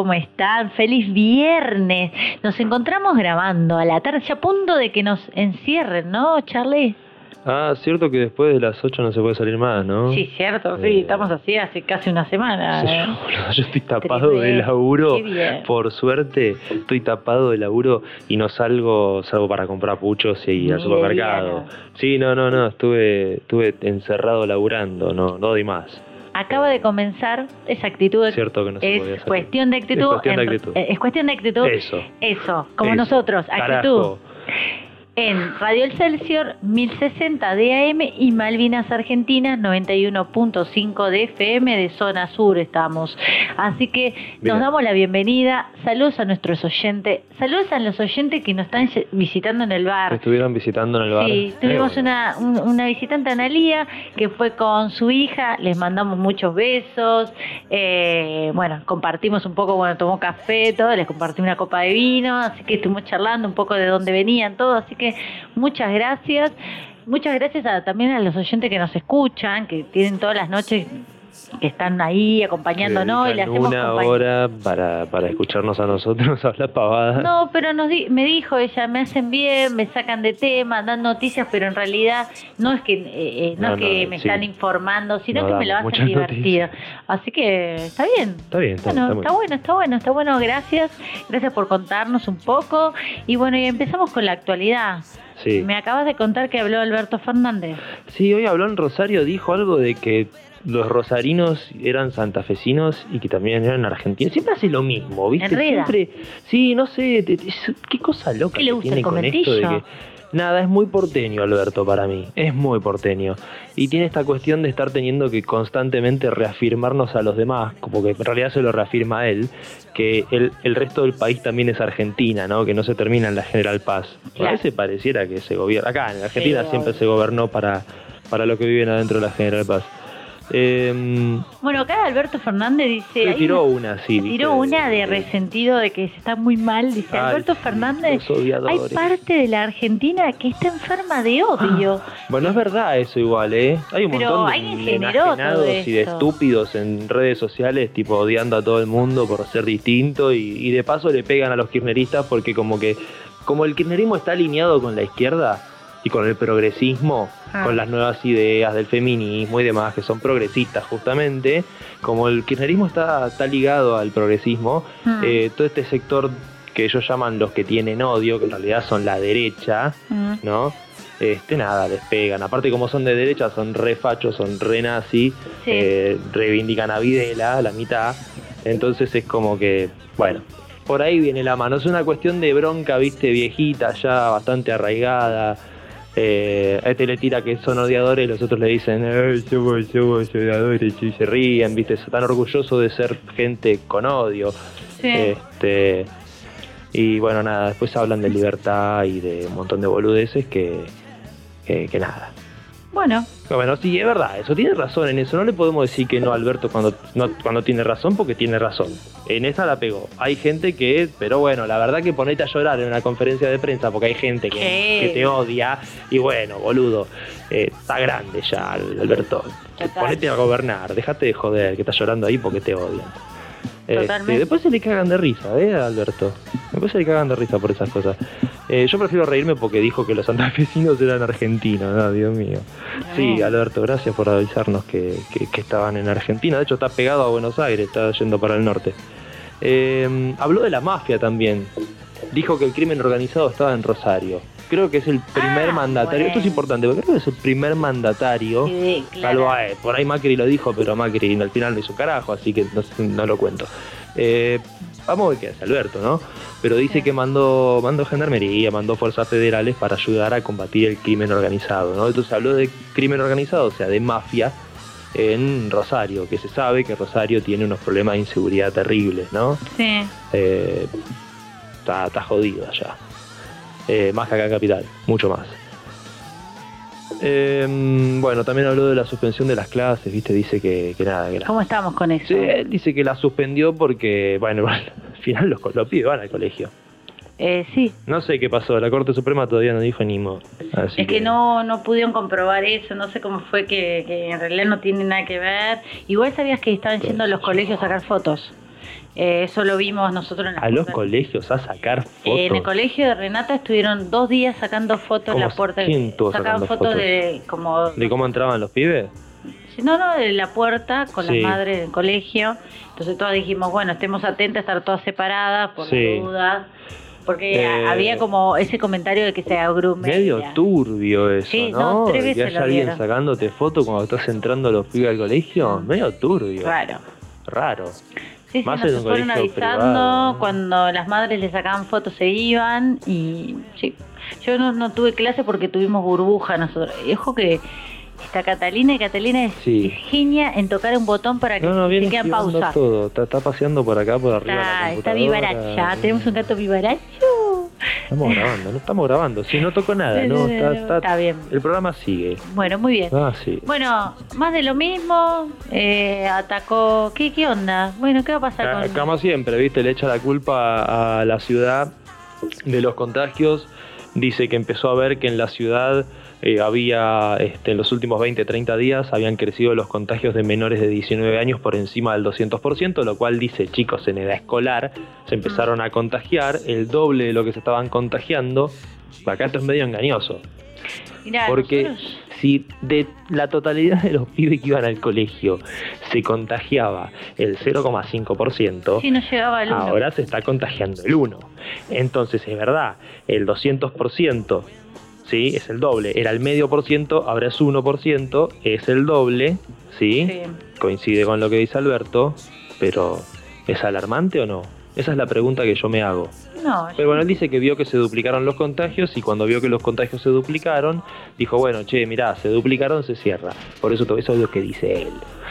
¿Cómo están? Feliz viernes. Nos encontramos grabando a la tarde, a punto de que nos encierren, ¿no, Charlie? Ah, cierto que después de las 8 no se puede salir más, ¿no? Sí, cierto, sí, Eh, estamos así hace casi una semana. ¿eh? yo estoy tapado de laburo. Por suerte, estoy tapado de laburo y no salgo, salgo para comprar puchos y Ni al supermercado. Sí, no, no, no, estuve, estuve encerrado laburando, no, no doy más. Acaba de comenzar esa actitud. Es cierto que no se podía es salir. cuestión de actitud. Es cuestión de actitud. es cuestión de actitud. Eso. Eso, como Eso. nosotros, actitud. Carajo. En Radio Excelsior 1060 de AM y Malvinas Argentinas 91.5 de FM de zona sur estamos. Así que nos damos la bienvenida. Saludos a nuestros oyentes. Saludos a los oyentes que nos están visitando en el bar. estuvieron visitando en el bar. Sí, Eh, tuvimos bueno. una, un- una visitante, Analía, que fue con su hija, les mandamos muchos besos, eh, bueno, compartimos un poco, bueno, tomó café, todo, les compartí una copa de vino, así que estuvimos charlando un poco de dónde venían, todo, así que muchas gracias. Muchas gracias a- también a los oyentes que nos escuchan, que tienen todas las noches que están ahí acompañándonos y le hacemos una compañía. hora para, para escucharnos a nosotros hablar pavadas. No, pero nos di- me dijo ella, me hacen bien, me sacan de tema, dan noticias, pero en realidad no es que eh, eh, no, No, es que no, me sí. están informando, sino No que me lo hacen divertido. Así que está bien. Está bien, está, Bueno, está bueno, está bueno, está bueno, gracias. Gracias por contarnos un poco. Y bueno, y empezamos con la actualidad. Sí. Me acabas de contar que habló Alberto Fernández. Sí, hoy habló en Rosario, dijo algo de que los rosarinos eran santafesinos y que también eran argentinos. Siempre hace lo mismo, ¿viste? Enreda. Siempre, sí, no sé, te- qué cosa loca ¿Qué le que gusta tiene el con esto de que nada, es muy porteño Alberto para mí, es muy porteño. Y tiene esta cuestión de estar teniendo que constantemente reafirmarnos a los demás, como que en realidad se lo reafirma a él, que el, el resto del país también es Argentina, ¿no? Que no se termina en la General Paz. A veces pareciera que se gobierna, acá en Argentina Sí, siempre se gobernó para, para lo que viven adentro de la General Paz. Eh, Bueno, acá Alberto Fernández dice... hay tiró una- sí. tiró una de resentido de que se está muy mal. Dice Ay, Alberto Fernández, hay parte de la Argentina que está enferma de odio. Bueno, es verdad eso igual, ¿eh? Hay un Pero montón de enajenados y de estúpidos en redes sociales, tipo odiando a todo el mundo por ser distinto y, y de paso le pegan a los kirchneristas porque como que, como el kirchnerismo está alineado con la izquierda y con el progresismo, Ah. con las nuevas ideas del feminismo y demás, que son progresistas justamente, como el kirchnerismo está, está ligado al progresismo, Mm. eh, todo este sector que ellos llaman los que tienen odio, que en realidad son la derecha, Mm. ¿no? Este, nada, les pegan. Aparte, como son de derecha, son re fachos, son re nazi, Sí. eh, reivindican a Videla, la mitad. Entonces es como que, bueno, por ahí viene la mano. Es una cuestión de bronca, viste, viejita, ya bastante arraigada. Eh, a este le tira que son odiadores, los otros le dicen, "Ay, somos, somos odiadores, y se ríen, viste, están orgullosos de ser gente con odio. Sí. Este, y bueno, nada, después hablan de libertad y de un montón de boludeces que, que, que nada. Bueno, Bueno, sí, es verdad, eso tiene razón en eso. No le podemos decir que no a Alberto cuando, no, cuando tiene razón, porque tiene razón. En esa la pegó. Hay gente que, pero bueno, la verdad que ponete a llorar en una conferencia de prensa porque hay gente que, te odia. Y bueno, boludo, eh, está grande ya, Alberto. Total. Ponete a gobernar, déjate de joder, que estás llorando ahí porque te odian. Este, después se le cagan de risa, ¿eh, Alberto? Después se le cagan de risa por esas cosas. Eh, yo prefiero reírme porque dijo que los santafesinos eran argentinos, no, Dios mío. Sí, Alberto, gracias por avisarnos que, que- que estaban en Argentina. De hecho, está pegado a Buenos Aires, está yendo para el norte. Eh, habló de la mafia también. Dijo que el crimen organizado estaba en Rosario. Creo que es el primer Ah, mandatario. Esto es importante, porque creo que es el primer mandatario. Sí, claro. Salvo a- eh, por ahí Macri lo dijo, pero Macri al final no hizo carajo, así que no, no lo cuento. Eh, vamos a ver qué hace Alberto, ¿no? Pero dice Sí. que mandó, mandó gendarmería, mandó fuerzas federales para ayudar a combatir el crimen organizado, ¿no? Entonces habló de crimen organizado, o sea, de mafia en Rosario, que se sabe que Rosario tiene unos problemas de inseguridad terribles, ¿no? Sí. Eh, está, está jodido allá. Eh, más que acá en Capital, mucho más. Eh, bueno, también habló de la suspensión de las clases, ¿viste? Dice que, que nada, que la- ¿Cómo estamos con eso? Él dice que la suspendió porque, bueno, al final los, los pibes van al colegio. Eh, sí. No sé qué pasó, la Corte Suprema todavía no dijo ni mo. Así Es que no, no pudieron comprobar eso, no sé cómo fue que, que en realidad no tiene nada que ver. Igual sabías que estaban yendo a los colegios a sacar fotos. Eh, eso lo vimos nosotros en la A los colegios a sacar fotos. Eh, en el colegio de Renata estuvieron dos días sacando fotos en la puerta. ¿Quién estuvo sacaban fotos, fotos? de como ¿De cómo entraban los pibes? no no de la puerta con Sí. las madres del colegio. Entonces todas dijimos bueno estemos atentas a estar todas separadas por Sí. dudas. Porque Eh, había como ese comentario de que se agrumería. Medio turbio eso, Sí, ¿no? no, tres veces que haya lo alguien vieron. sacándote foto cuando estás entrando los pibes al colegio. Medio turbio. Claro. Raro. Sí, sí, Más nos en un fueron avisando privado, cuando las madres le sacaban fotos se iban y sí. Yo no, no tuve clase porque tuvimos burbuja nosotros. Y ojo que está Catalina y Catalina es, Sí. es genia en tocar un botón para que No, no, se quede en pausa. todo. Está, está paseando por acá, por arriba. de la Está, está vivaracha. Tenemos un gato vivaracho. Estamos grabando, no estamos grabando. Sí, no tocó nada, ¿no? Está, está- Está bien. El programa sigue. Bueno, muy bien. Ah, sí. Bueno, más de lo mismo. eh, atacó. ¿Qué, ¿Qué onda? Bueno, ¿qué va a pasar Ah, con.? Como siempre, ¿viste? Le echa la culpa a la ciudad de los contagios. Dice que empezó a ver que en la ciudad eh, había, este, en los últimos 20, 30 días, habían crecido los contagios de menores de 19 años por encima del 200%, lo cual dice, chicos, en edad escolar se empezaron a contagiar el doble de lo que se estaban contagiando. Acá esto es medio engañoso. Mirá, Porque nosotros- si de la totalidad de los pibes que iban al colegio se contagiaba el 0,5%, Sí, no ahora se está contagiando el 1%. Entonces es verdad, el 200%, ¿sí? Es el doble. Era el medio por ciento, ahora es 1%, es el doble, ¿sí? Sí. Coincide con lo que dice Alberto, pero ¿es alarmante o no? Esa es la pregunta que yo me hago. No, Pero bueno, él dice que vio que se duplicaron los contagios y cuando vio que los contagios se duplicaron, dijo, bueno, che, mirá, se duplicaron, se cierra. Por eso todo eso es lo que dice él.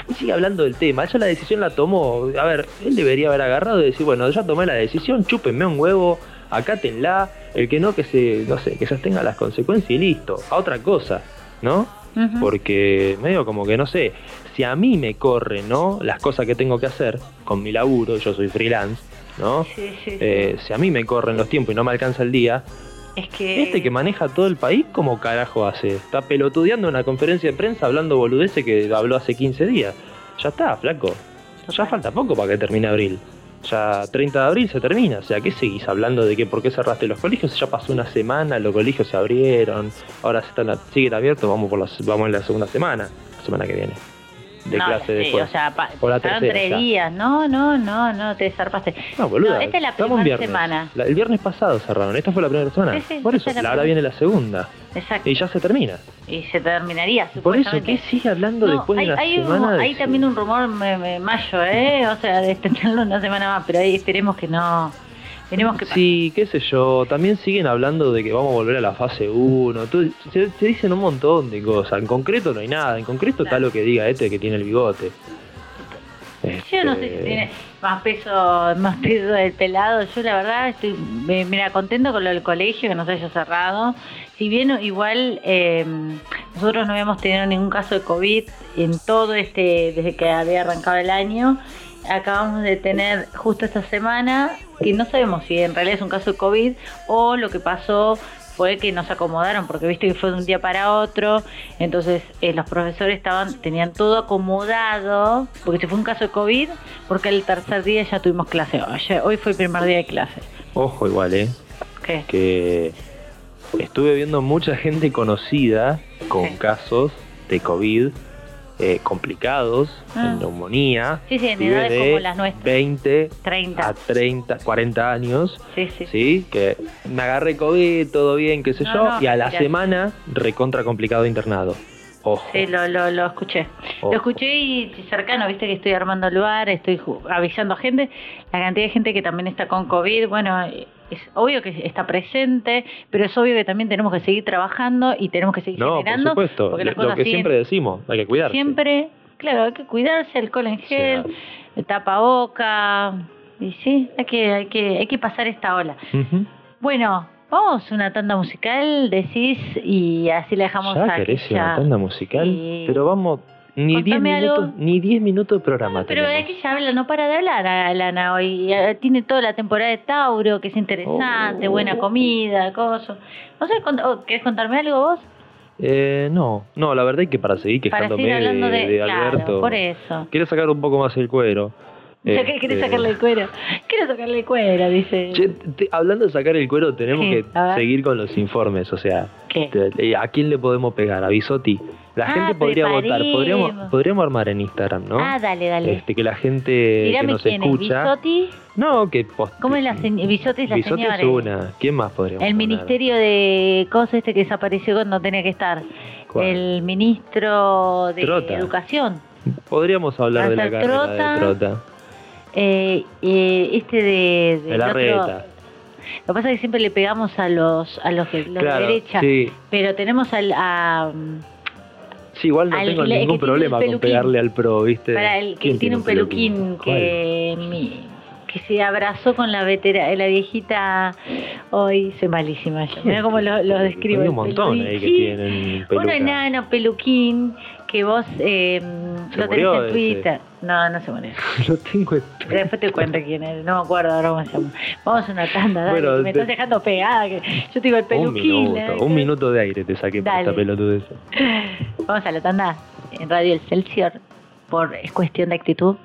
Y sigue hablando del tema, ella la decisión la tomó. A ver, él debería haber agarrado y decir, bueno, ya tomé la decisión, chúpenme un huevo, acátenla, el que no, que se, no sé, que se tenga las consecuencias y listo. A otra cosa, ¿no? Porque medio como que no sé, si a mí me corren, ¿no? Las cosas que tengo que hacer con mi laburo, yo soy freelance, ¿no? Sí, sí, sí. Eh, si a mí me corren los tiempos y no me alcanza el día, es que. este que maneja todo el país, ¿cómo carajo hace? Está pelotudeando en una conferencia de prensa hablando boludeces que habló hace 15 días. Ya está, flaco. Ya falta poco para que termine abril. Ya 30 de abril se termina. O sea, ¿qué seguís hablando de que por qué cerraste los colegios? Ya pasó una semana, los colegios se abrieron, ahora se están, siguen abiertos, vamos por la, vamos en la segunda semana, la semana que viene. De no, clase sí, después. O sea, pa- la tercera, tres ya. días. No, no, no, no, te zarpaste. No, boludo. No, esta es la primera semana. La- el viernes pasado cerraron, esta fue la primera semana. Sí, sí, Por eso, es la ahora viene la segunda. Exacto. Y ya se termina. Y se terminaría, Por eso, supuestamente. ¿qué sigue hablando No, después hay, de la hay un- semana? de hay también un rumor me, me- mayo, ¿eh? O sea, de extenderlo una semana más, pero ahí esperemos que no. Esperemos que. Sí, qué sé yo. También siguen hablando de que vamos a volver a la fase 1. Tú- Se, se dicen un montón de cosas. En concreto no hay nada. En concreto está lo que diga este que tiene el bigote. Yo no sé Este, si tiene más peso, más peso del pelado. Yo la verdad estoy, me- mira, contento con lo del colegio que nos haya cerrado. Si bien igual eh, nosotros no habíamos tenido ningún caso de COVID en todo este, desde que había arrancado el año, acabamos de tener justo esta semana, que no sabemos si en realidad es un caso de COVID o lo que pasó fue que nos acomodaron, porque viste que fue de un día para otro, entonces eh, los profesores estaban, tenían todo acomodado, porque se fue un caso de COVID, porque el tercer día ya tuvimos clase, Oye, hoy fue el primer día de clase. Ojo igual, ¿eh? ¿Qué? Que estuve viendo mucha gente conocida con casos de COVID eh, complicados, Ah. en neumonía. Sí, sí, en edades de como las nuestras. 20 a 30. 30, 40 años. Sí, sí. Sí, que me agarré COVID, todo bien, qué sé No, yo, no, y a la semana recontra complicado internado. Ojo. Sí, lo, lo, lo escuché. ojo. Lo escuché y cercano, viste que estoy armando lugar, estoy avisando a gente, la cantidad de gente que también está con COVID, bueno, es obvio que está presente, pero es obvio que también tenemos que seguir trabajando y tenemos que seguir No, por generando. supuesto, porque lo, que siguen siempre decimos, hay que cuidarse. Siempre, claro, hay que cuidarse, alcohol en gel, Sí. el tapaboca, y sí, hay que, hay que, hay que pasar esta ola. Bueno, vamos a una tanda musical, decís, y así la dejamos ¿Ya querés una tanda musical? Sí. Pero vamos, ni 10 Contame algo. minutos, ni 10 minutos de programa Pero tenemos. de ella habla, no para de hablar, Alana, hoy eh, tiene toda la temporada de Tauro, que es interesante, Oh. buena comida, cosas. No sé, oh, ¿querés contarme algo vos? Eh, no, no, la verdad es que para seguir Para quejándome seguir hablando de, de, de claro, Alberto, por eso. quiero sacar un poco más el cuero. Ya que querés Este, sacarle el cuero. Quiero sacarle el cuero, dice. Che, te- hablando de sacar el cuero, tenemos que seguir con los informes, o sea, ¿Qué? te- ¿a quién le podemos pegar? A Bisotti. La Ah, gente podría votar, podríamos, podríamos armar en Instagram, ¿no? Ah, dale, dale. Este, que la gente que Dígame nos quién escucha. es, Bisotti. No, que post- ¿Cómo es la señora? Bisotti es la Bisotti señora. es una. ¿Quién más podríamos El poner? ministerio de cosas este que desapareció cuando tenía que estar. ¿Cuál? El ministro de Trota. Educación. Podríamos hablar de la carrera Trota. de Trota. Eh, eh, este de, De la otro- reta. Lo que pasa es que siempre le pegamos a los a los, que- los Claro, de derecha, sí. pero tenemos al a, Sí, igual no Al tengo ningún que problema con pegarle al pro, ¿viste? para el que ¿Quién tiene un peluquín, que mi- que se abrazó con la vetera, la viejita hoy soy malísima yo. Mira cómo lo, lo describo. Hay un montón peluquín. ahí que tienen peluca. Uno enano, peluquín, que vos eh, Se lo tenés en ese. Twitter. No, no se murió. Lo tengo en- Después te cuento quién es, no me acuerdo ahora cómo se llama. Vamos a una tanda, dale, Bueno, que me te- estás dejando pegada. Que yo te digo el Un peluquín. minuto, ¿eh? un minuto de aire te saqué por esta pelotudez. Vamos a la tanda en Radio Excelsior por Es Cuestión de Actitud.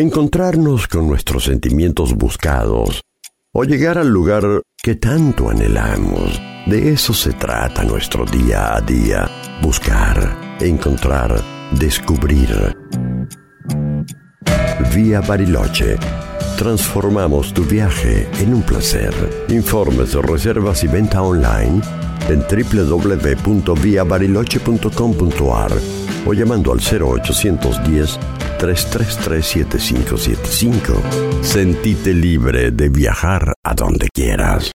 Encontrarnos con nuestros sentimientos buscados o llegar al lugar que tanto anhelamos. De eso se trata nuestro día a día, buscar, encontrar, descubrir. Vía Bariloche. Transformamos tu viaje en un placer. Informes, reservas y venta online en www.viabariloche.com.ar o llamando al 0810 333 7575. Sentite libre de viajar a donde quieras.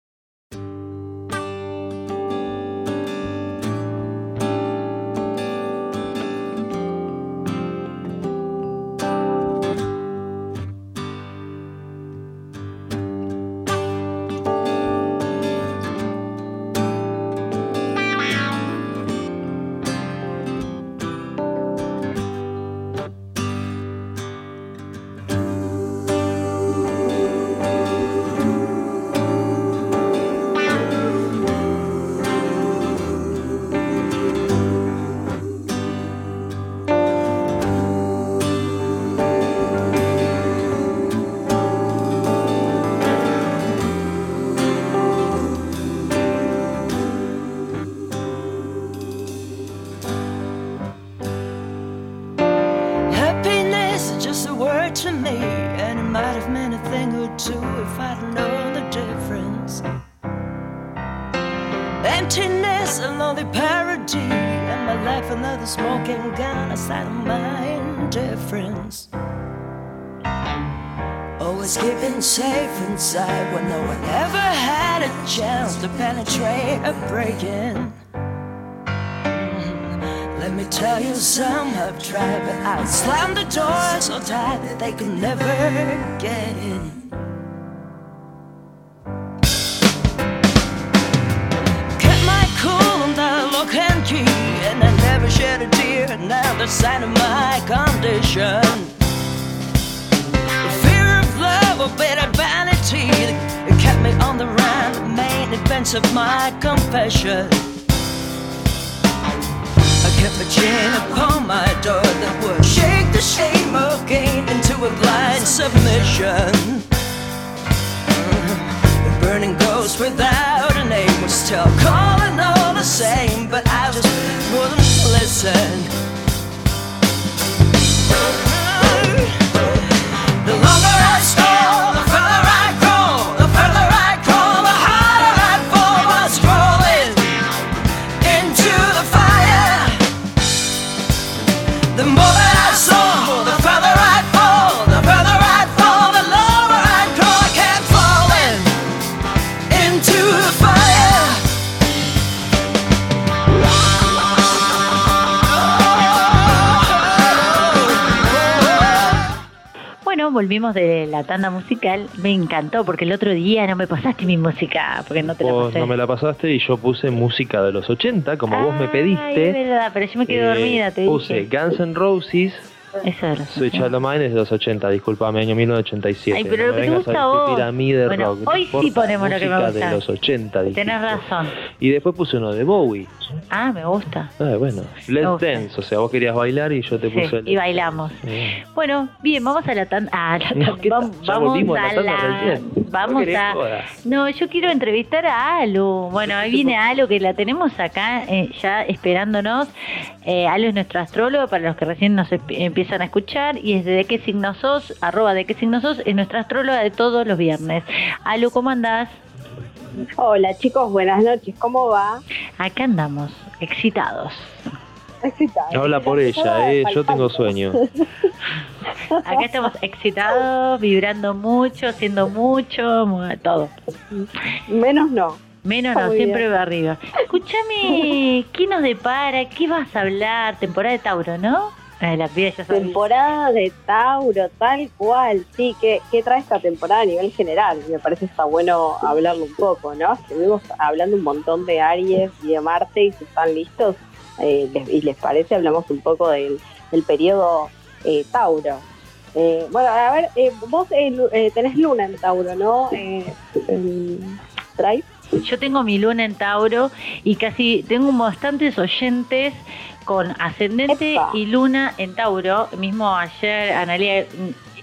life inside where no one ever had a chance to penetrate or break in. Mm-hmm. Let me tell you, some have tried, but I slammed the door so tight that they could never get in. Kept my cool on the lock and key, and I never shed a tear. Another sign of events of my confession I kept a chain upon my door that would shake the shame of gain into a blind submission. The burning ghost without a name was still calling all the same, but I just wouldn't listen. La tanda musical. Me encantó porque el otro día no me pasaste mi música, porque no te la Vos pasé. no me la pasaste y yo puse música de los 80, como vos me Ay, pediste. es verdad, pero yo me quedé Eh, dormida, te Puse dije. Guns N' Roses, Eso de los Switch 80. Out of Mine es de los 80, disculpame, año 1987. Ay, pero no lo me que te gusta a vos. a mí de Bueno, rock. ¿te hoy sí ponemos lo que me gusta. de los 80, Tenés razón. Y después puse uno de Bowie. Ah, me gusta. Ah, bueno, Let's gusta. Dance, o sea, vos querías bailar y yo te Sí, puse el y bailamos. Bien. Bueno, bien, vamos a la tanda. Ah, la No, tanda. ¿qué vamos? Ya volvimos a a la tanda la. recién. No Vamos querés a. No, yo quiero entrevistar a Alu. Bueno, ahí viene Alu, que la tenemos acá eh, ya esperándonos. Eh, Alu es nuestro astrólogo, para los que recién nos emp- empiezan a escuchar. Y es de, qué signo sos, arroba de qué signo sos, es nuestra astróloga de todos los viernes. Alu, ¿cómo andás? Hola chicos, buenas noches, ¿cómo va? Acá andamos, excitados. Excitado. Habla por ella, eh, yo tengo sueño. Acá estamos excitados, vibrando mucho, haciendo mucho, mu- todo. Menos no. Menos no, Muy siempre bien. va arriba. Escúchame, ¿qué nos depara? ¿Qué vas a hablar? Temporada de Tauro, ¿no? Eh, la ya. Temporada de Tauro, tal cual. Sí, ¿qué, ¿qué trae esta temporada a nivel general? Me parece está bueno hablarlo un poco, ¿no? Estuvimos hablando un montón de Aries y de Marte y si están listos eh, les- y les parece, hablamos un poco del, del periodo eh, Tauro. Eh, bueno, a ver, eh, vos eh, tenés luna en Tauro, ¿no? Eh, ¿Traes? Yo tengo mi luna en Tauro y casi tengo bastantes oyentes con ascendente Epa. y luna en Tauro. Mismo ayer Analia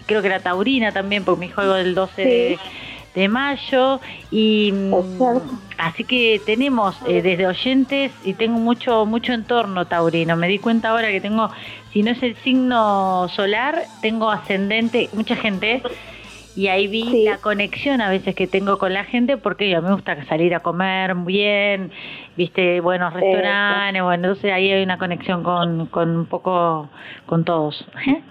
creo que era taurina también, porque mi es del 12 de, de mayo. Y mm, así que tenemos eh, desde oyentes y tengo mucho, mucho entorno taurino. Me di cuenta ahora que tengo, si no es el signo solar, tengo ascendente, mucha gente. Y ahí vi Sí. la conexión a veces que tengo con la gente porque a mí me gusta salir a comer bien, viste, buenos restaurantes, bueno, entonces ahí hay una conexión con, con un poco con todos. ¿eh?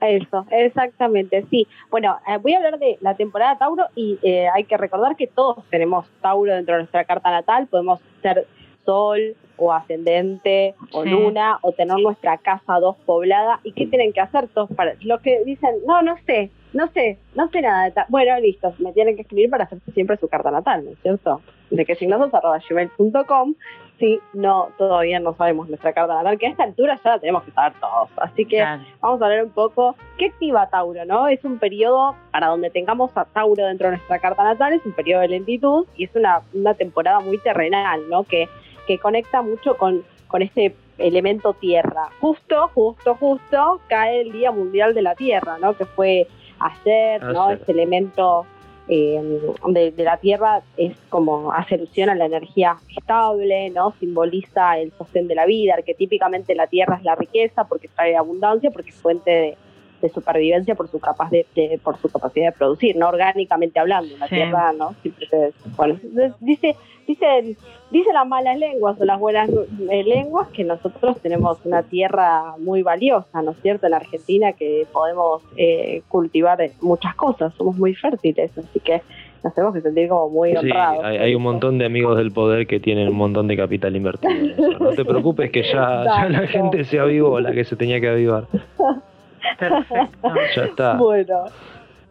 Eso, exactamente, sí. Bueno, eh, voy a hablar de la temporada Tauro y eh, hay que recordar que todos tenemos Tauro dentro de nuestra carta natal, podemos ser Sol o ascendente o Sí. Luna o tener nuestra casa 2 poblada. ¿Y qué tienen que hacer todos para los que dicen, no, no sé, no sé, no sé nada de ta-". Bueno, listo, me tienen que escribir para hacer siempre su carta natal, ¿no es cierto? De que gmail.com si no, todavía no sabemos nuestra carta natal, que a esta altura ya la tenemos que saber todos. Así que Claro. vamos a hablar un poco qué activa Tauro, ¿no? Es un periodo para donde tengamos a Tauro dentro de nuestra carta natal, es un periodo de lentitud y es una, una temporada muy terrenal, ¿no? Que, que conecta mucho con, con este elemento tierra. Justo, justo, justo cae el Día Mundial de la Tierra, ¿no? Que fue ayer, ¿no? Este elemento eh, de, de la tierra es como hace alusión a la energía estable, ¿no? Simboliza el sostén de la vida, arquetípicamente la tierra es la riqueza porque trae abundancia, porque es fuente de, de supervivencia por su capaz de, de- por su capacidad de producir, no orgánicamente hablando, la Sí. tierra, ¿no? Siempre se- bueno, entonces dice, dice, dice las malas lenguas o las buenas eh, lenguas que nosotros tenemos una tierra muy valiosa, ¿no es cierto? En Argentina que podemos eh, cultivar muchas cosas, somos muy fértiles, así que nos tenemos que sentir como muy Sí, honrados. hay, hay un montón de amigos del poder que tienen un montón de capital invertido. en eso. No te preocupes que ya, ya la gente se avivó, la que se tenía que avivar. Perfecto. Ya está. Bueno,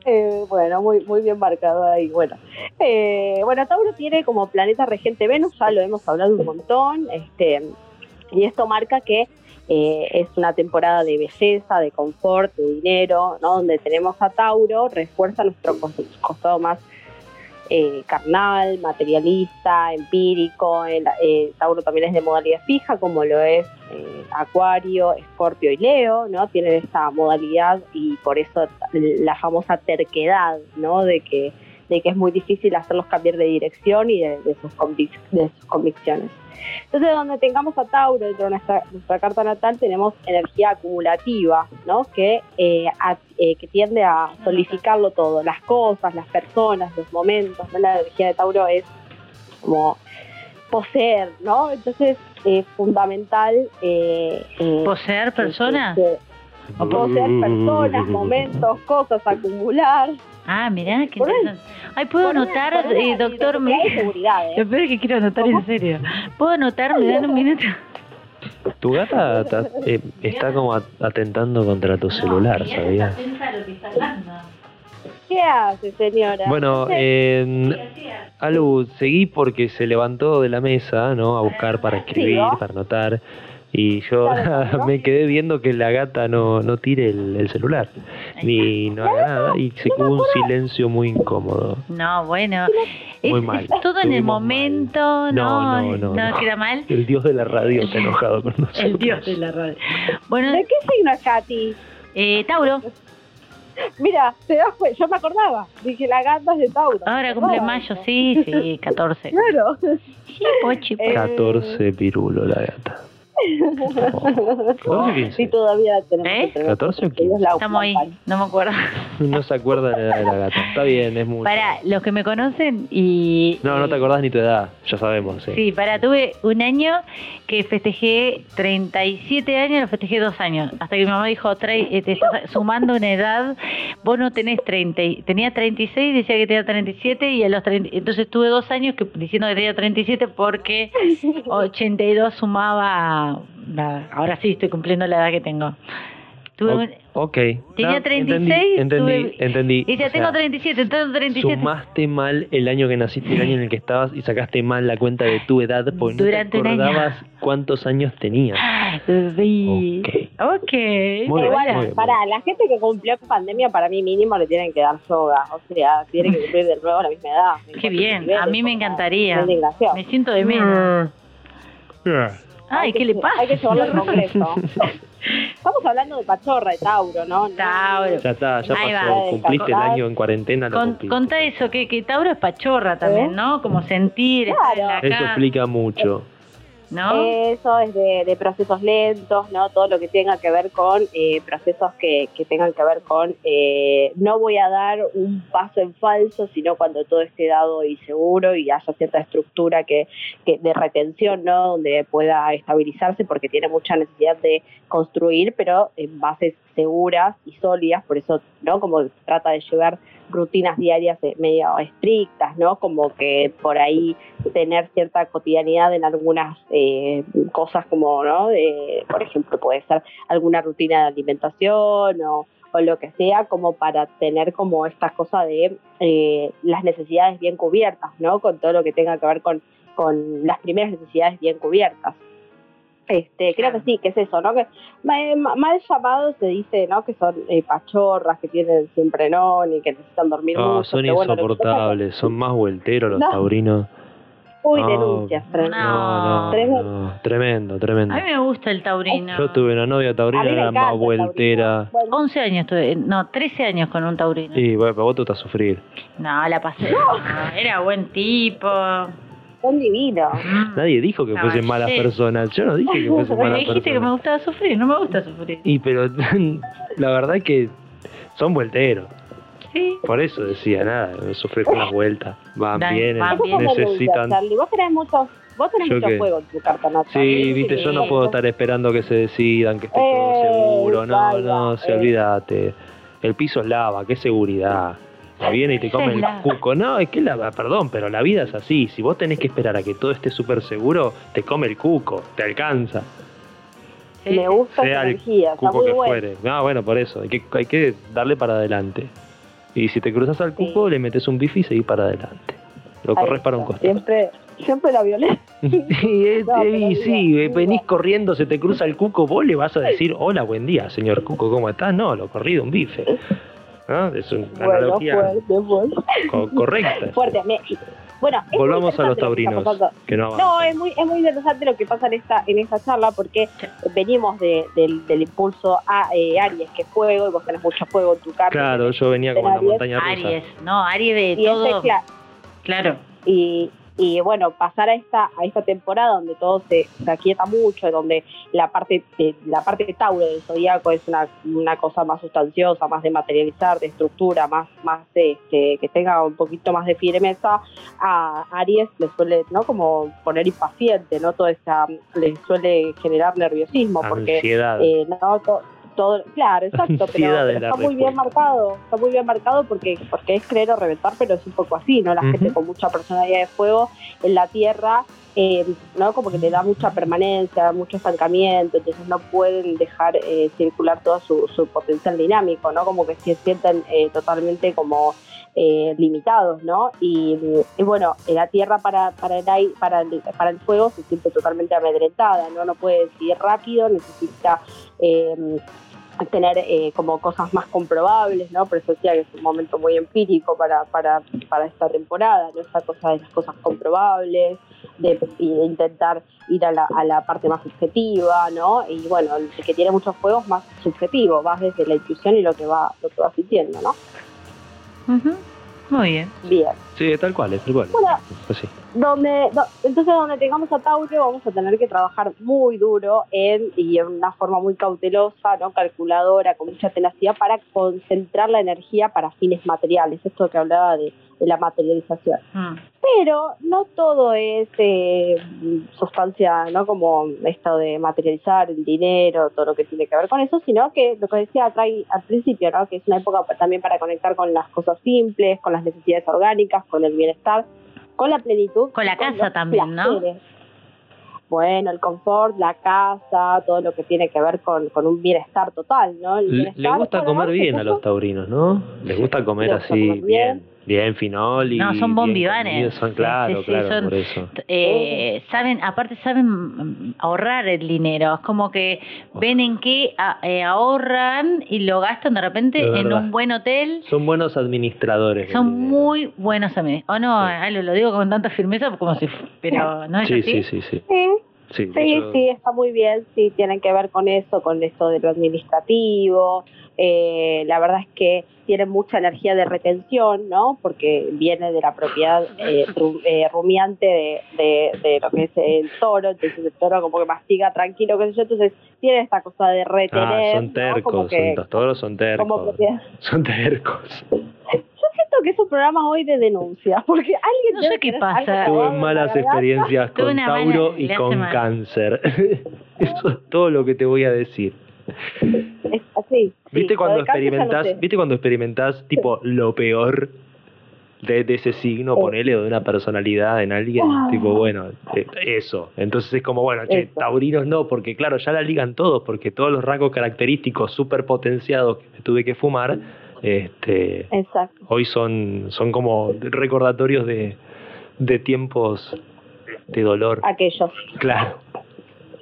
eh, bueno, muy, muy bien marcado ahí. Bueno, eh, bueno, Tauro tiene como planeta regente Venus, ya lo hemos hablado un montón, este, y esto marca que eh, es una temporada de belleza, de confort, de dinero, ¿no? Donde tenemos a Tauro, refuerza nuestro cos- costado más eh, carnal, materialista, empírico. El, eh, Tauro también es de modalidad fija, como lo es eh, Acuario, Escorpio y Leo, ¿no? Tienen esta modalidad y por eso la famosa terquedad, ¿no? De que, de que es muy difícil hacerlos cambiar de dirección y de, sus, de sus convicciones. Entonces, donde tengamos a Tauro dentro de nuestra, nuestra carta natal, tenemos energía acumulativa, ¿no? Que, eh, a- eh, que tiende a solidificarlo todo, las cosas, las personas, los momentos, ¿no? La energía de Tauro es como poseer, ¿no? Entonces, es fundamental... Eh, eh, ¿Poseer personas? poseer personas, momentos, cosas, acumular. Ah, mirá, qué interesante. Ay, ¿puedo anotar, eh, doctor? Me... seguridad, ¿eh? Lo peor es que quiero anotar en serio. ¿Puedo anotar? ¿Me dan un minuto? Tu gata ta- eh, está como at- atentando contra tu celular, ¿sabías? ¿Qué hace, señora? Bueno, eh, Alu, seguí porque se levantó de la mesa, ¿no? A buscar para escribir, para anotar. Y yo me quedé viendo que la gata no, no tire el, el celular, ni no haga nada. Y se hubo un silencio muy incómodo. No, bueno. Muy es, mal, es todo en el momento, mal. no, No, no, no, no. queda mal. El dios de la radio está enojado con nosotros. El dios de la radio. Bueno, ¿De qué signo es Katy? eh, Tauro, Mira, te das cuenta, yo me acordaba. Dije, la gata es de Tauro. ahora cumple mayo, sí, sí, 14. Claro. Sí, pochi, pochi. Eh, 14 pirulo la gata. Oh, 14 15. Sí, todavía tenemos ¿Eh? que tener 14 o 15. ellos la Estamos ahí, no me acuerdo. No se acuerda de la edad de la gata. Está bien, es mucho. Para los que me conocen y... No, no te acordás ni tu edad, ya sabemos. Sí. Sí, para, tuve un año que festejé 37 años, lo festejé dos años. Hasta que mi mamá dijo, "Trae- te estás sumando una edad, vos no tenés 30. y- Tenía 36, decía que tenía 37, y a los 30, entonces tuve dos años que, diciendo que tenía 37 porque 82 sumaba, nada, ahora sí estoy cumpliendo la edad que tengo. Tuve ok. Tenía No, 36, Entendí, entendí. tuve- entendí. Dice, O sea, tengo 37, entonces 37. Sumaste mal el año que naciste, el año en el que estabas y sacaste mal la cuenta de tu edad porque Durante no te año. cuántos años tenías. Sí. Ok. Ok. Muy bien, Igual, muy bien. para la gente que cumplió pandemia, para mí mínimo le tienen que dar soga. O sea, tiene que cumplir de nuevo a la misma edad. Qué bien, a mí me encantaría. Me siento de menos. Ay, ¿qué que- le pasa? Hay que llevarlo al Congreso. estamos hablando de Pachorra, de Tauro, ¿no? Tauro. Ya está, ya Ahí pasó. va. Cumpliste el año en cuarentena, lo Con, contá eso, que, que Tauro es pachorra también, ¿Eh? ¿no? Como sentir, Claro. Eso explica mucho. Eso es de, de procesos lentos, ¿no? Todo lo que tenga que ver con eh, procesos que, que tengan que ver con eh, no voy a dar un paso en falso, sino cuando todo esté dado y seguro y haya cierta estructura que, que de retención, ¿no? Donde pueda estabilizarse porque tiene mucha necesidad de construir, pero en bases seguras y sólidas, por eso, ¿no? Como trata de llevar rutinas diarias eh, medio estrictas, ¿no? Como que por ahí tener cierta cotidianidad en algunas eh, cosas como, ¿no? De, por ejemplo, puede ser alguna rutina de alimentación o, o lo que sea, como para tener como esta cosa de eh, las necesidades bien cubiertas, ¿no? Con todo lo que tenga que ver con, con las primeras necesidades bien cubiertas. Este, creo que sí, que es eso, ¿no? Que ma- mal llamados se dice, ¿no? Que son eh, pachorras, que tienen siempre no, y que necesitan dormir Ah, mucho. son pero bueno, lo que pasa- insoportables, son más vuelteros los No. taurinos. Uy, No, denuncias, no. No, no, Tremendo. no, tremendo, tremendo. A mí me gusta el taurino. Yo tuve una novia taurina, era más el vueltera. Bueno, 11 años tuve, no, 13 años con un taurino. Y bueno, pero vos te vas a sufrir. No, la pasé. no, era buen tipo. Son divinos. Nadie dijo que fuesen malas personas. Yo no dije que fuesen Me malas dijiste que me personas. gustaba sufrir, no me gusta sufrir. Y pero la verdad es que son vuelteros. Sí. Por eso decía, nada, sufrir con las vueltas. Van, vienen, van bien. necesitan. Vos tenés muchos, vos tenés Yo mucho juego en tu carta natal. Sí, viste, yo no puedo estar esperando que se decidan, que esté todo Eh, seguro. No, salva, no, se eh. olvídate. El piso es lava, qué seguridad. Viene y te come el cuco. No, es que la, perdón, pero la vida es así. Si vos tenés que esperar a que todo esté súper seguro, te come el cuco, te alcanza. Me gusta Sea esa el energía, está cuco muy que bueno. fuere. No, bueno, por eso. Hay que, hay que darle para adelante. Y si te cruzas al cuco, Sí. le metes un bife y seguís para adelante. Lo Ahí corres para un está. costado. Siempre, siempre la violencia. Y, es- No, pero y digo, sí, venís corriendo, se te cruza el cuco, vos le vas a decir, hola, buen día, señor cuco, ¿cómo estás? No, lo corrí de un bife. ¿No? Es una Bueno, analogía fuerte, fuerte. co- correcta. Fuerte. Me- bueno, Volvamos a los lo que taurinos, que no es muy, es muy interesante lo que pasa en esta, en esta charla porque venimos de- del, del impulso a eh, Aries, que es fuego, y vos tenés mucho fuego en tu carta. Claro, yo venía como en la montaña rusa. Aries, no, Aries de y, todo. ese, cla- Claro. y, y bueno, pasar a esta, a esta temporada donde todo se, se aquieta mucho, donde la parte de, la parte de Tauro del zodiaco es una, una cosa más sustanciosa, más de materializar, de estructura, más, más este, que tenga un poquito más de firmeza, a Aries le suele, ¿no? Como poner impaciente, ¿no? Todo esa, le suele generar nerviosismo, porque Ansiedad. eh, no, todo, claro, exacto, pero, está muy bien marcado, está muy bien marcado porque, porque es creer o reventar, pero es un poco así, ¿no? La gente con mucha personalidad de fuego en la tierra, eh, ¿no? Como que le da mucha permanencia, mucho estancamiento, entonces no pueden dejar eh, circular todo su, su potencial dinámico, ¿no? Como que se sienten eh, totalmente como eh, limitados, ¿no? Y, y bueno, la tierra para, para, el, ai- para, el, para el fuego se siente totalmente amedrentada, ¿no? No puede decidir rápido, necesita eh, tener eh, como cosas más comprobables, ¿no? Por eso decía que es un momento muy empírico para, para, para esta temporada, ¿no? Esta cosa de las cosas comprobables, de, intentar ir a la, a la parte más subjetiva, ¿no? Y bueno, el que tiene muchos juegos más subjetivo, más desde la intuición y lo que va, lo que va sintiendo, ¿no? Ujú. Muy bien. Bien. Sí, tal cual, es tal cual. Bueno. Así. donde do- entonces donde tengamos a Tauro vamos a tener que trabajar muy duro en y en una forma muy cautelosa, no calculadora, con mucha tenacidad para concentrar la energía para fines materiales, esto que hablaba de, de la materialización. Mm. Pero no todo es eh, sustancia, ¿no? Como esto de materializar el dinero, todo lo que tiene que ver con eso, sino que lo que decía trae al principio, ¿no? Que es una época también para conectar con las cosas simples, con las necesidades orgánicas, con el bienestar, con la plenitud. Con la casa también, ¿no? Bueno, el confort, la casa, todo lo que tiene que ver con, con un bienestar total, ¿no? El Le, bienestar, le gusta comer bien a los taurinos, ¿no? Les gusta comer así, comer bien, bien. Bien finol y No, son comidos, Son, claro, sí, sí, claro, son- por eso. Eh, saben, aparte saben mm, ahorrar el dinero. Es como que ven en qué a- eh, ahorran y lo gastan de repente en un buen hotel. Son buenos administradores. Son muy buenos amigos. O no, Sí. Lo digo con tanta firmeza como si, pero no es Sí, así. sí, sí, sí. Sí, Sí, está muy bien, sí, tienen que ver con eso, con esto de lo administrativo. Eh, la verdad es que tienen mucha energía de retención, ¿no? Porque viene de la propiedad eh, ru- eh, rumiante de, de, de lo que es el toro, entonces el toro como que mastiga tranquilo, qué sé yo, entonces tiene esta cosa de Ah, retener, son ¿no? tercos, que, son- los toros son tercos. Son tercos. Siento que es un programa hoy de denuncia, porque alguien No sé qué pasa. Tuve malas experiencias con Tauro y con mal. cáncer. Eso es todo lo que te voy a decir. Es así. ¿Viste sí, cuando experimentás, sé. viste cuando experimentás tipo lo peor de, de ese signo, Sí. ponele, o de una personalidad en alguien? Ah. Tipo, bueno, eh, eso. Entonces es como, bueno, che, taurinos no, porque claro, ya la ligan todos, porque todos los rasgos característicos súper potenciados que me tuve que fumar, este, Exacto. hoy son, son como recordatorios de, de tiempos de dolor. Aquellos Claro,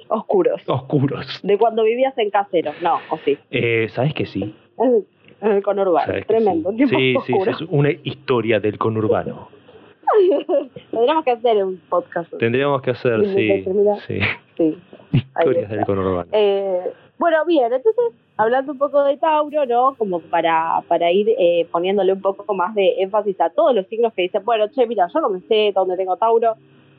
oscuros. oscuros. De cuando vivías en casero, no, o sí. Eh, ¿Sabes que sí? En el, conurbano, ¿Sabes que tremendo. sí? Sí, sí, es una historia del conurbano. Tendríamos que hacer un podcast. Tendríamos que hacer, Sí, sí, historias del conurbano. Eh, bueno, bien, entonces, hablando un poco de Tauro, ¿no? Como para, para ir eh, poniéndole un poco más de énfasis a todos los signos que dicen, bueno, che, mira, yo no sé dónde tengo Tauro,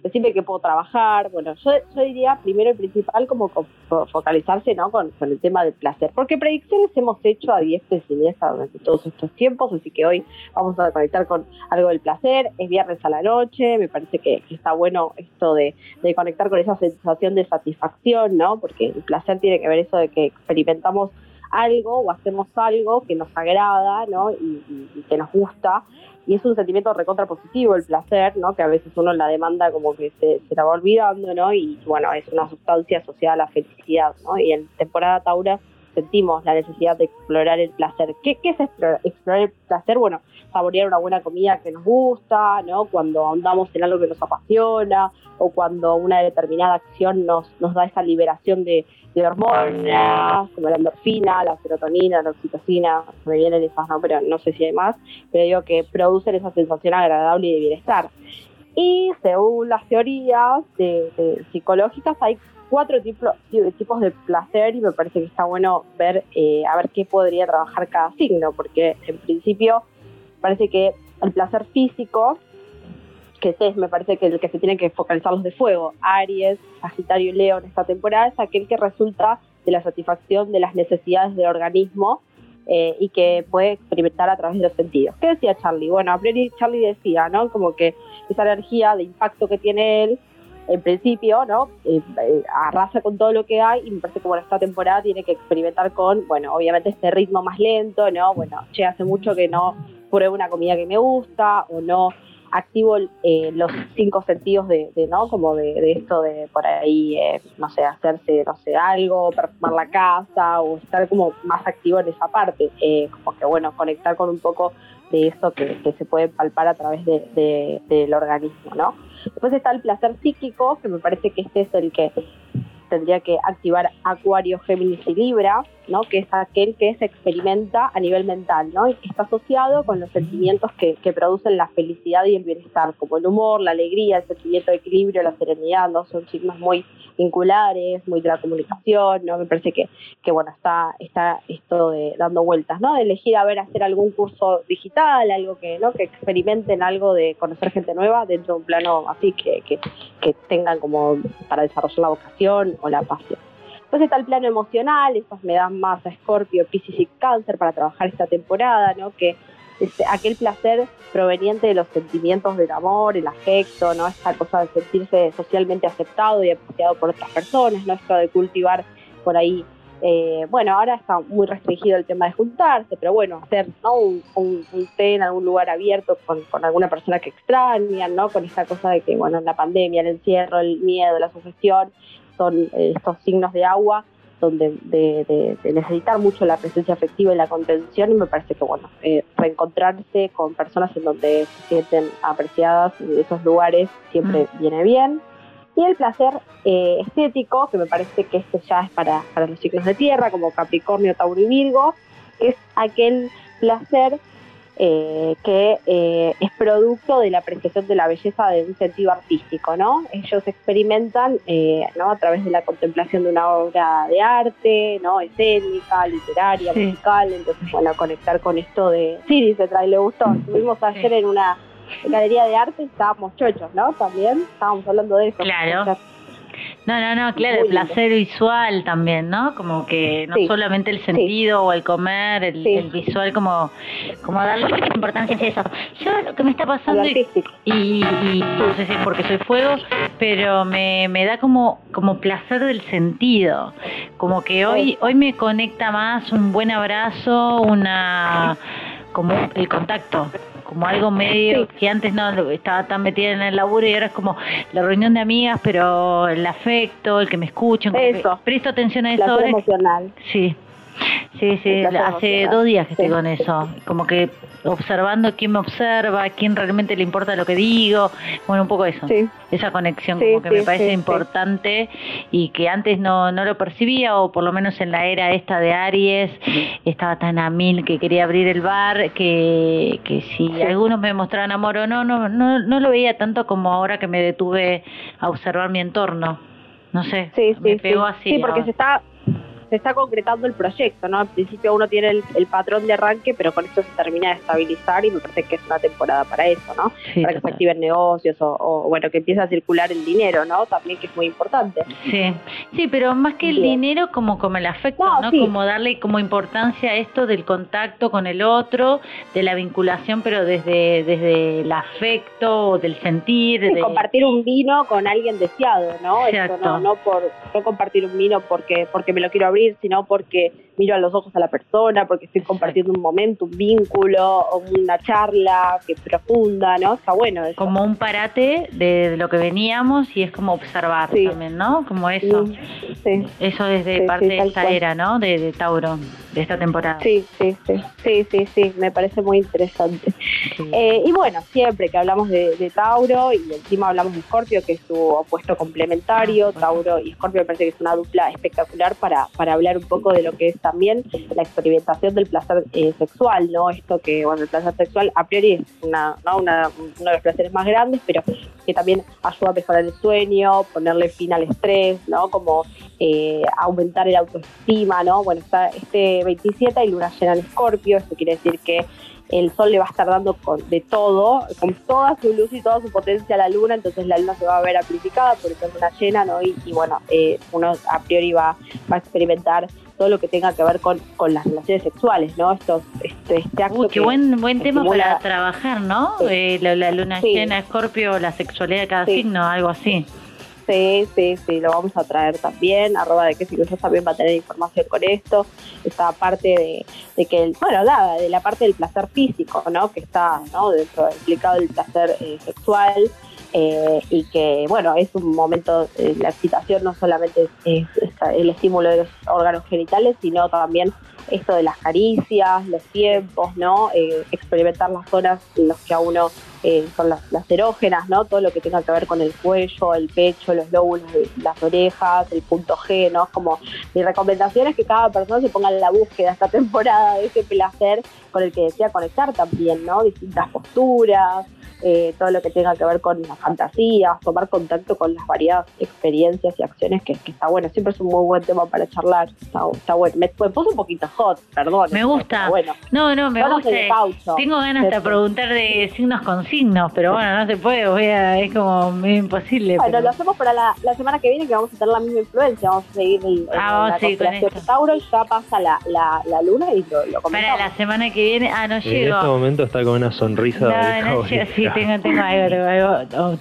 decirme que puedo trabajar. Bueno, yo, yo diría primero y principal como co- fo- focalizarse, ¿no? Con, con el tema del placer, porque predicciones hemos hecho a diestra y siniestra durante todos estos tiempos, así que hoy vamos a conectar con algo del placer. Es viernes a la noche, me parece que, que está bueno esto de de conectar con esa sensación de satisfacción, ¿no? Porque el placer tiene que ver eso de que experimentamos algo o hacemos algo que nos agrada, ¿no? Y, y- y que nos gusta. Y es un sentimiento recontra positivo el placer, ¿no? Que a veces uno la demanda como que se, se la va olvidando, ¿no? Y bueno, es una sustancia asociada a la felicidad, ¿no? Y en temporada Taura sentimos la necesidad de explorar el placer. ¿Qué, es explorar, el placer? Bueno, saborear una buena comida que nos gusta, ¿no? Cuando ahondamos en algo que nos apasiona, o cuando una determinada acción nos, nos da esa liberación de, hormonas, como la endorfina, la serotonina, la oxitocina, me vienen esas, ¿no? Pero no sé si hay más, pero digo que producen esa sensación agradable y de bienestar. Y según las teorías psicológicas, hay cuatro tipo- tipos de placer y me parece que está bueno ver eh, a ver qué podría trabajar cada signo, porque en principio parece que el placer físico, que es, me parece que el que se tiene que focalizar los de fuego, Aries, Sagitario y Leo en esta temporada, es aquel que resulta de la satisfacción de las necesidades del organismo eh, y que puede experimentar a través de los sentidos. ¿Qué decía Charlie? Bueno, a Charlie decía, ¿no? Como que esa energía de impacto que tiene él, en principio, ¿no? Eh, eh, arrasa con todo lo que hay y me parece que bueno, esta temporada tiene que experimentar con, bueno, obviamente este ritmo más lento, ¿no? Bueno, che, hace mucho que no pruebo una comida que me gusta o no activo eh, los cinco sentidos de, ¿no? Como de, esto de por ahí, eh, no sé, hacerse, no sé, algo, perfumar la casa o estar como más activo en esa parte. Como que, bueno, conectar con un poco de eso que, se puede palpar a través de- del organismo, ¿no? Después está el placer psíquico, que me parece que este es el que tendría que activar Acuario, Géminis y Libra, ¿no? que es aquel que se experimenta a nivel mental ¿no? que está asociado con los sentimientos que, que producen la felicidad y el bienestar, como el humor, la alegría, el sentimiento de equilibrio, la serenidad, ¿no? son signos muy vinculares, muy de la comunicación, ¿no? me parece que, que bueno, está, está esto de dando vueltas, ¿no? de elegir a ver hacer algún curso digital, algo que, ¿no? que experimenten algo de conocer gente nueva dentro de un plano así que, que, que tengan como para desarrollar la vocación o la pasión. Después está el plano emocional, esas me dan más a Scorpio, Pisces y Cáncer para trabajar esta temporada, ¿no? Que es aquel placer proveniente de los sentimientos del amor, el afecto, ¿no? Esta cosa de sentirse socialmente aceptado y apreciado por otras personas, ¿no? Esto de cultivar por ahí eh, bueno, ahora está muy restringido el tema de juntarse, pero bueno, hacer ¿no? un, un- un té en algún lugar abierto con, con alguna persona que extrañan, ¿no? Con esta cosa de que, bueno, la pandemia, el encierro, el miedo, la sugestión, son eh, estos signos de agua donde de, de- de necesitar mucho la presencia afectiva y la contención y me parece que, bueno, eh, reencontrarse con personas en donde se sienten apreciadas en esos lugares siempre viene bien. Y el placer eh, estético, que me parece que este ya es para, para los signos de tierra, como Capricornio, Tauro y Virgo, que es aquel placer eh, que eh, es producto de la apreciación de la belleza de un sentido artístico, ¿no? Ellos experimentan, eh, ¿no? A través de la contemplación de una obra de arte, ¿no? Escénica, literaria, Sí. musical, entonces, bueno, conectar con esto de... Sí, dice, trae, le gustó. Estuvimos ayer en una galería de arte, estábamos chochos, ¿no? También estábamos hablando de eso. Claro. No, no, no, claro, el placer visual también, ¿no? Como que no Sí. solamente el sentido o el comer, el, Sí. el visual, como, como darle importancia a eso. Yo lo que me está pasando y, y, y no sé si es porque soy fuego, pero me, me da como, como placer del sentido. Como que hoy, hoy me conecta más un buen abrazo, una como el contacto, como algo medio que antes no estaba tan metida en el laburo y ahora es como la reunión de amigas, pero el afecto, el que me escuchen, como que presto atención a eso ahora. emocional. Sí, sí, sí, hace dos días que estoy Sí. con eso, como que observando quién me observa, quién realmente le importa lo que digo, bueno, un poco eso, Sí. esa conexión Sí, como que me parece importante y que antes no, no lo percibía o por lo menos en la era esta de Aries estaba tan a mil que quería abrir el bar que, que si algunos me mostraban amor o no, no, no, no lo veía tanto como ahora que me detuve a observar mi entorno. No sé, Sí, sí, me sí. pegó así. Sí, porque se está se está concretando el proyecto, ¿no? Al principio uno tiene el, el patrón de arranque, pero con esto se termina de estabilizar y me parece que es una temporada para eso, ¿no? Sí, para que se total. activen negocios o, o, bueno, que empiece a circular el dinero, ¿no? También que es muy importante. Sí, sí, pero más que el Bien. dinero, como, como el afecto, No, ¿no? sí. Como darle como importancia a esto del contacto con el otro, de la vinculación, pero desde, desde el afecto o del sentir. Sí, de... compartir un vino con alguien deseado, ¿no? Esto Exacto. no, no por no compartir un vino porque porque me lo quiero abrir, sino porque miro a los ojos a la persona, porque estoy compartiendo un momento, un vínculo, una charla que profunda, ¿no? Está bueno eso. Como un parate de, de lo que veníamos y es como observar Sí. también, ¿no? Como eso. Mm, Sí. Eso desde Sí, parte de esta cual. era, ¿no? De, de Tauro, de esta temporada. Sí, sí, sí, sí, sí, sí, me parece muy interesante. Eh, y bueno, siempre que hablamos de, de Tauro y encima hablamos de Escorpio, que es su opuesto complementario, Ah. Tauro y Escorpio me parece que es una dupla espectacular para, para hablar un poco de lo que es también la experimentación del placer eh, sexual, ¿no? Esto que, bueno, el placer sexual a priori es una, ¿no? una, uno de los placeres más grandes, pero que también ayuda a mejorar el sueño, ponerle fin al estrés, ¿no? Como eh, aumentar el autoestima, ¿no? Bueno, está este 27 hay luna llena en Escorpio, esto quiere decir que el sol le va a estar dando con, de todo, con toda su luz y toda su potencia a la luna, entonces la luna se va a ver amplificada por esa luna llena, ¿no? Y, y bueno, eh, uno a priori va, va a experimentar todo lo que tenga que ver con, con las relaciones sexuales, ¿no? Estos, este, este acto Uy, qué que- buen, buen tema para trabajar, ¿no? Sí. Eh, la, la luna Sí. llena, Escorpio, la sexualidad de cada Sí. signo, algo así. Lo vamos a traer también. Arroba de que si también va a tener información con esto. Esta parte de, de que, el, bueno, nada, de la parte del placer físico, ¿no? Que está, ¿no? Dentro implicado el placer eh, sexual. eh, y que, bueno, es un momento, eh, la excitación no solamente es, es- es el estímulo de los órganos genitales, sino también esto de las caricias, los tiempos, ¿no? Eh, experimentar las zonas en las que a uno eh, son las, las erógenas, ¿no? Todo lo que tenga que ver con el cuello, el pecho, los lóbulos, las orejas, el punto G, ¿no? Como mi recomendación es que cada persona se ponga en la búsqueda esta temporada de ese placer con el que desea conectar también, ¿no? Distintas posturas, eh, todo lo que tenga que ver con las fantasías, tomar contacto con las variadas experiencias y acciones que, que está bueno. Siempre es un muy buen tema para charlar. Está, está bueno. Me, me puse un poquito hot, perdón. Me gusta. pero Bueno, No, no, me no gusta. Tengo ganas de preguntar de signos con signos, pero bueno, no se puede, voy a- es como medio imposible. Bueno, pero- lo hacemos para la, la semana que viene, que vamos a tener la misma influencia. Vamos a seguir el, Ah, vamos la con Tauro. Ya pasa la, la, la luna y lo, lo Para comentamos. la semana que viene, ah, no En llego. este momento está con una sonrisa No, de no sí, tengo, tengo algo.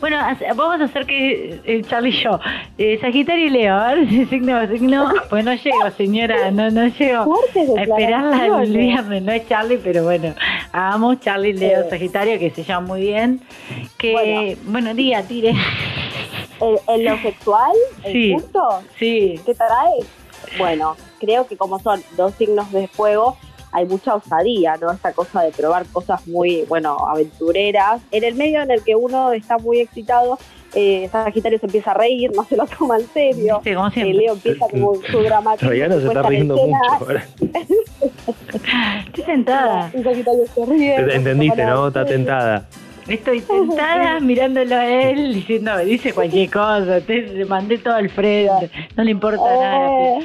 Bueno, vamos a hacer que eh, Charlie y yo, eh, Sagitario y Leo, a ver si signo signo, pues no llego, señora, no, no llego. A esperarla el viernes, no es Charlie, pero bueno, hagamos Charlie, Leo. Sagitario, que se llama muy bien. Que, bueno, diga, tire. En, en lo sexual, el Sí. punto, Sí, ¿qué trae? Bueno, creo que como son dos signos de fuego, hay mucha osadía, ¿no? Esta cosa de probar cosas muy, bueno, aventureras. En el medio en el que uno está muy excitado, eh, Sagitario se empieza a reír, no se lo toma en serio. viste, como Eh. Leo empieza como su dramático. Todavía no se está riendo mucho ahora. Estoy sentada. Un Sagitario se ríe. Entendiste, ¿no? Está tentada. Estoy sentada mirándolo a él diciendo, dice cualquier cosa, te, le mandé todo al frente, no le importa nada. Eh,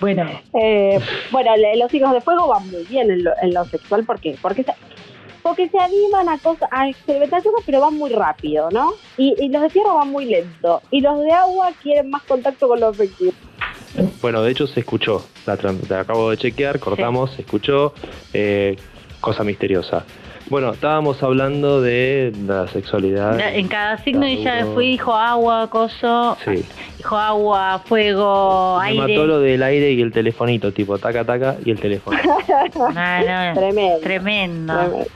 Bueno, eh, bueno, los hijos de fuego van muy bien en lo, en lo sexual. ¿Por qué? Porque se, porque se animan a cosas, a experimentaciones, pero van muy rápido, ¿no? Y, y los de tierra van muy lento. Y los de agua quieren más contacto con lo afectivo. Bueno, de hecho se escuchó. La acabo de chequear, cortamos, se escuchó. eh, cosa misteriosa. Bueno, estábamos hablando de la sexualidad. en cada signo ella fui, dijo agua, coso, Sí. dijo agua, fuego, Me mató aire. lo del aire y el telefonito, tipo taca taca y el teléfono. Ah, no, Tremendo. tremendo, Tremendo.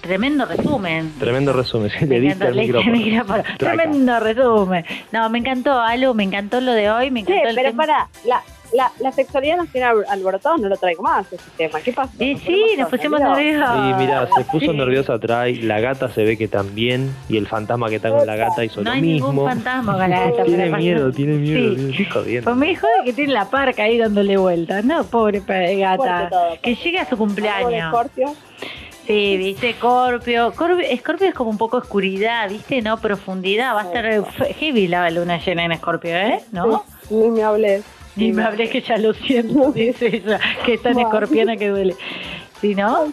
tremendo resumen. Tremendo resumen, sí, Me le diste el micrófono. Tremendo resumen. No, me encantó, Alu, me encantó lo de hoy, me Sí, encantó el pero tema. para, la, la, la sexualidad nos tiene al- alborotados, no lo traigo más ese tema. ¿Qué pasa? Sí, nos pusimos nerviosos. Sí, mira, se puso nerviosa atrás, la gata se ve que también, y el fantasma que está con la gata hizo No lo hay mismo. ningún fantasma con la gata. tiene pero miedo, tiene miedo, Sí. tiene- jodiendo. Pues me jode que tiene la parca ahí dándole vueltas, ¿no? Pobre gata. Todo. Que llegue a su cumpleaños. Sí, viste, Scorpio. Scorpio. Es como un poco oscuridad, viste, ¿no? Profundidad. Va a ser fe- heavy la luna llena en Scorpio, ¿eh? ¿no? Sí, Ni me hables. Ni me hablé que ya lo siento, dice ella, que es tan Wow. escorpiana que duele. ¿Sí, no?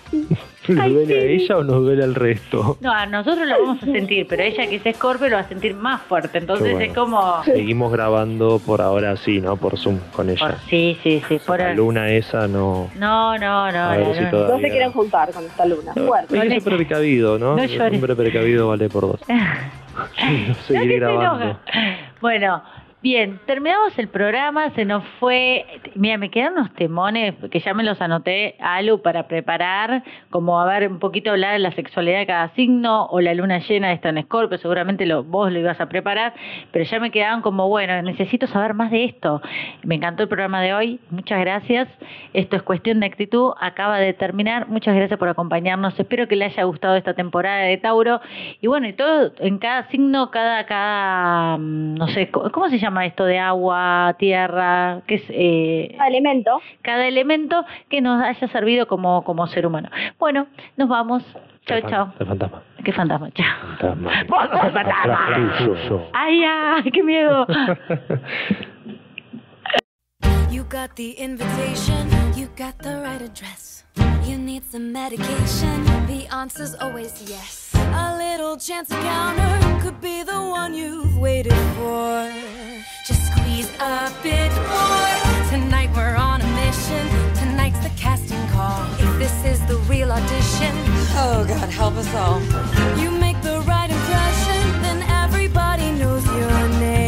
¿Le Ay, duele a sí. ella o nos duele al resto? No, a nosotros lo vamos a sentir, pero ella que es Scorpio lo va a sentir más fuerte. Entonces bueno. es como. Seguimos grabando por ahora sí, ¿no? Por Zoom con ella. Por- sí, sí, sí. Por la luna esa no... No, no, no. A ver si todo- No se quieren juntar con esta luna. No, Fuerte. hay que ser precavido, ¿no? No El hombre precavido vale por dos. No, Seguir grabando. Bueno, bien, terminamos el programa, se nos fue, mira, me quedan unos temones que ya me los anoté, Alu, para preparar, como a ver, un poquito hablar de la sexualidad de cada signo, o la luna llena está en Escorpio, seguramente lo, vos lo ibas a preparar, pero ya me quedaban como, bueno, necesito saber más de esto. Me encantó el programa de hoy, muchas gracias. Esto es cuestión de actitud, acaba de terminar, muchas gracias por acompañarnos, espero que le haya gustado esta temporada de Tauro, y bueno, y todo en cada signo, cada, cada, mm, no sé, ¿cómo cómo se llama esto de agua, tierra? ¿Qué es? Eh, Elemento. cada elemento que nos haya servido como, como ser humano. Bueno, nos vamos. Chao, chao. El fantasma. Qué fantasma, chao. Fantasma. Vos sos fantasma. Ay, ay, qué miedo. You got the invitation, you got the right address. You need some medication, the answer's always yes. A little chance encounter could be the one you've waited for. Just squeeze a bit more. Tonight we're on a mission. Tonight's the casting call. If this is the real audition, oh God, help us all. You make the right impression, then everybody knows your name.